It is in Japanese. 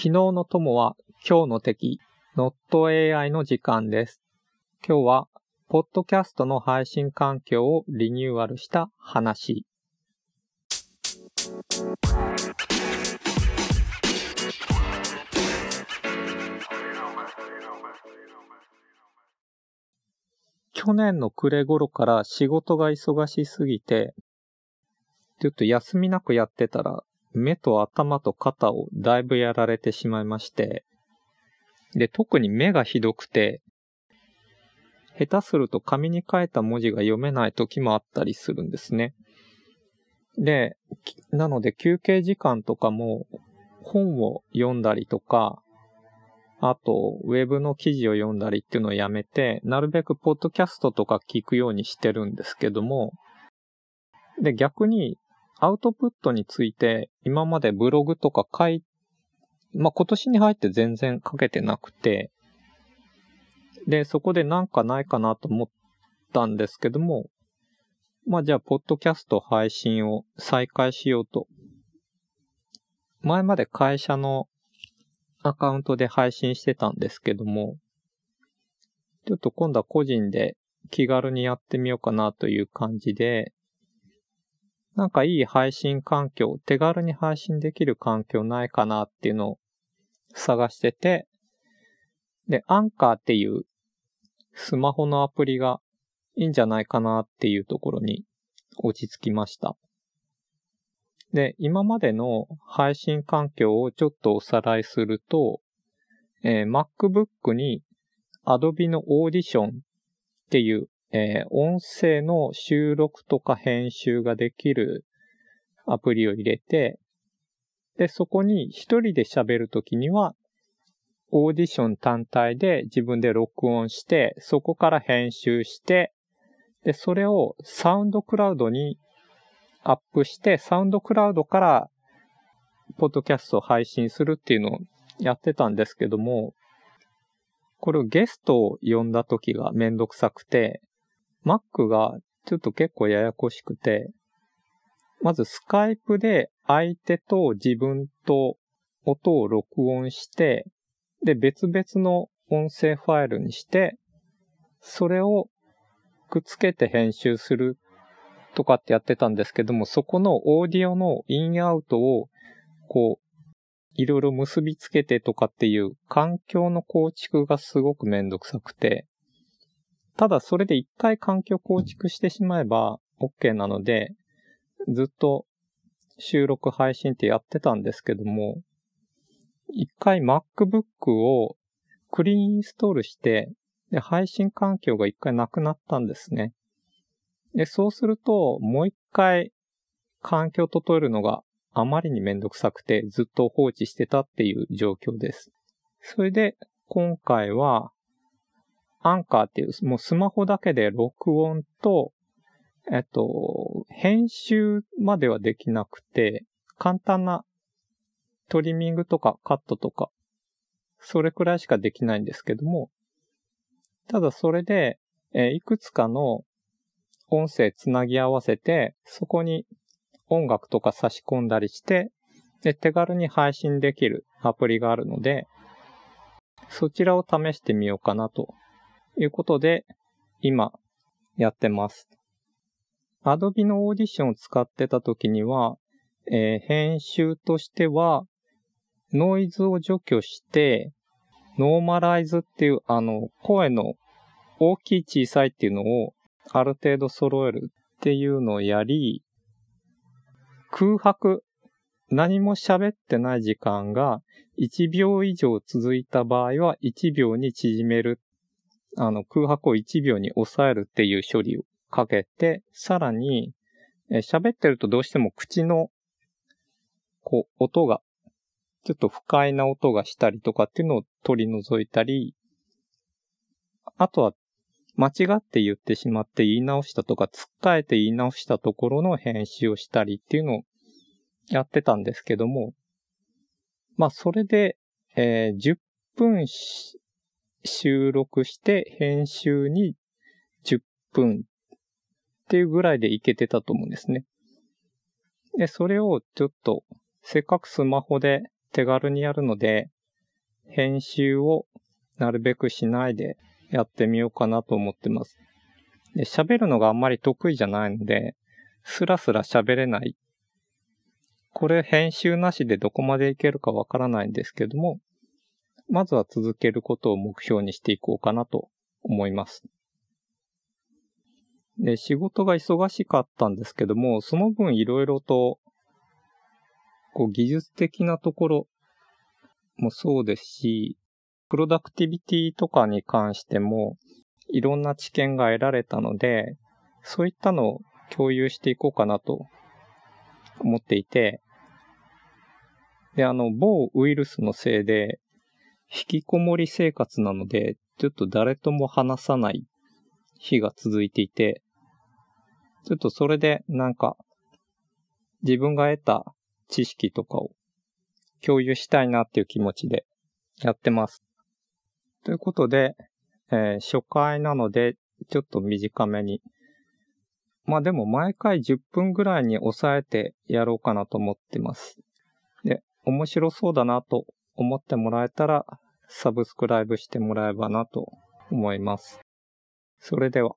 昨日の友は今日の敵、NotAI の時間です。今日は、ポッドキャストの配信環境をリニューアルした話。去年の暮れ頃から仕事が忙しすぎて、ちょっと休みなくやってたら、目と頭と肩をだいぶやられてしまいまして、で、特に目がひどくて、下手すると紙に書いた文字が読めない時もあったりするんですね。で、なので休憩時間とかも本を読んだりとか、あと、ウェブの記事を読んだりっていうのをやめて、なるべくポッドキャストとか聞くようにしてるんですけども、で、逆に、アウトプットについて、今までブログとか書い、まあ、今年に入って全然書けてなくて、で、そこでなんかないかなと思ったんですけども、まあ、じゃあ、ポッドキャスト配信を再開しようと。前まで会社のアカウントで配信してたんですけども、ちょっと今度は個人で気軽にやってみようかなという感じで、なんかいい配信環境、手軽に配信できる環境ないかなっていうのを探してて、で、アンカーっていうスマホのアプリがいいんじゃないかなっていうところに落ち着きました。で、今までの配信環境をちょっとおさらいすると、えー、MacBook に Adobe の Audition っていう、えー、音声の収録とか編集ができるアプリを入れて、で、そこに一人で喋るときには、オーディション単体で自分で録音して、そこから編集して、で、それをサウンドクラウドにアップして、サウンドクラウドから、ポッドキャストを配信するっていうのをやってたんですけども、これをゲストを呼んだ時がめんどくさくて、Mac がちょっと結構ややこしくて、まずスカイプで相手と自分と音を録音して、で、別々の音声ファイルにして、それをくっつけて編集するとかってやってたんですけども、そこのオーディオのインアウトを、こう、いろいろ結びつけてとかっていう環境の構築がすごくめんどくさくて、ただそれで一回環境構築してしまえば OK なので、ずっと収録配信ってやってたんですけども、一回 MacBook をクリーンインストールして、で、配信環境が一回なくなったんですね。で、そうすると、もう一回環境を整えるのがあまりにめんどくさくて、ずっと放置してたっていう状況です。それで、今回は、アンカーっていう、もうスマホだけで録音と、えっと、編集まではできなくて、簡単なトリミングとかカットとか、それくらいしかできないんですけども、ただそれで、えーいくつかの音声つなぎ合わせて、そこに音楽とか差し込んだりして、で、手軽に配信できるアプリがあるので、そちらを試してみようかなということで、今やってます。Adobe のオーディションを使ってた時には、えー編集としては、ノイズを除去して、ノーマライズっていう、あの、声の大きい小さいっていうのをある程度揃えるっていうのをやり、空白、何も喋ってない時間が1秒以上続いた場合は1秒に縮める。あの、空白を1秒に抑えるっていう処理をかけて、さらに、え喋ってるとどうしても口の、こう、音が、ちょっと不快な音がしたりとかっていうのを取り除いたり、あとは間違って言ってしまって言い直したとか、つっかえて言い直したところの編集をしたりっていうのをやってたんですけども、まあそれで、えー10分し収録して編集に10分っていうぐらいでいけてたと思うんですね。で、それをちょっと、せっかくスマホで手軽にやるので、編集をなるべくしないでやってみようかなと思ってます。で、喋るのがあんまり得意じゃないので、スラスラ喋れない。これ編集なしでどこまでいけるかわからないんですけども、まずは続けることを目標にしていこうかなと思います。で、仕事が忙しかったんですけども、その分いろいろと、こう技術的なところもそうですし、プロダクティビティとかに関しても、いろんな知見が得られたので、そういったのを共有していこうかなと思っていて、で、あの、某ウイルスのせいで、引きこもり生活なので、ちょっと誰とも話さない日が続いていて、ちょっとそれでなんか、自分が得た知識とかを共有したいなっていう気持ちでやってます。ということで、えー、初回なので、ちょっと短めに。まあでも毎回10分ぐらいに抑えてやろうかなと思ってます。で、面白そうだなと思ってもらえたら、サブスクライブしてもらえばなと思います。それでは。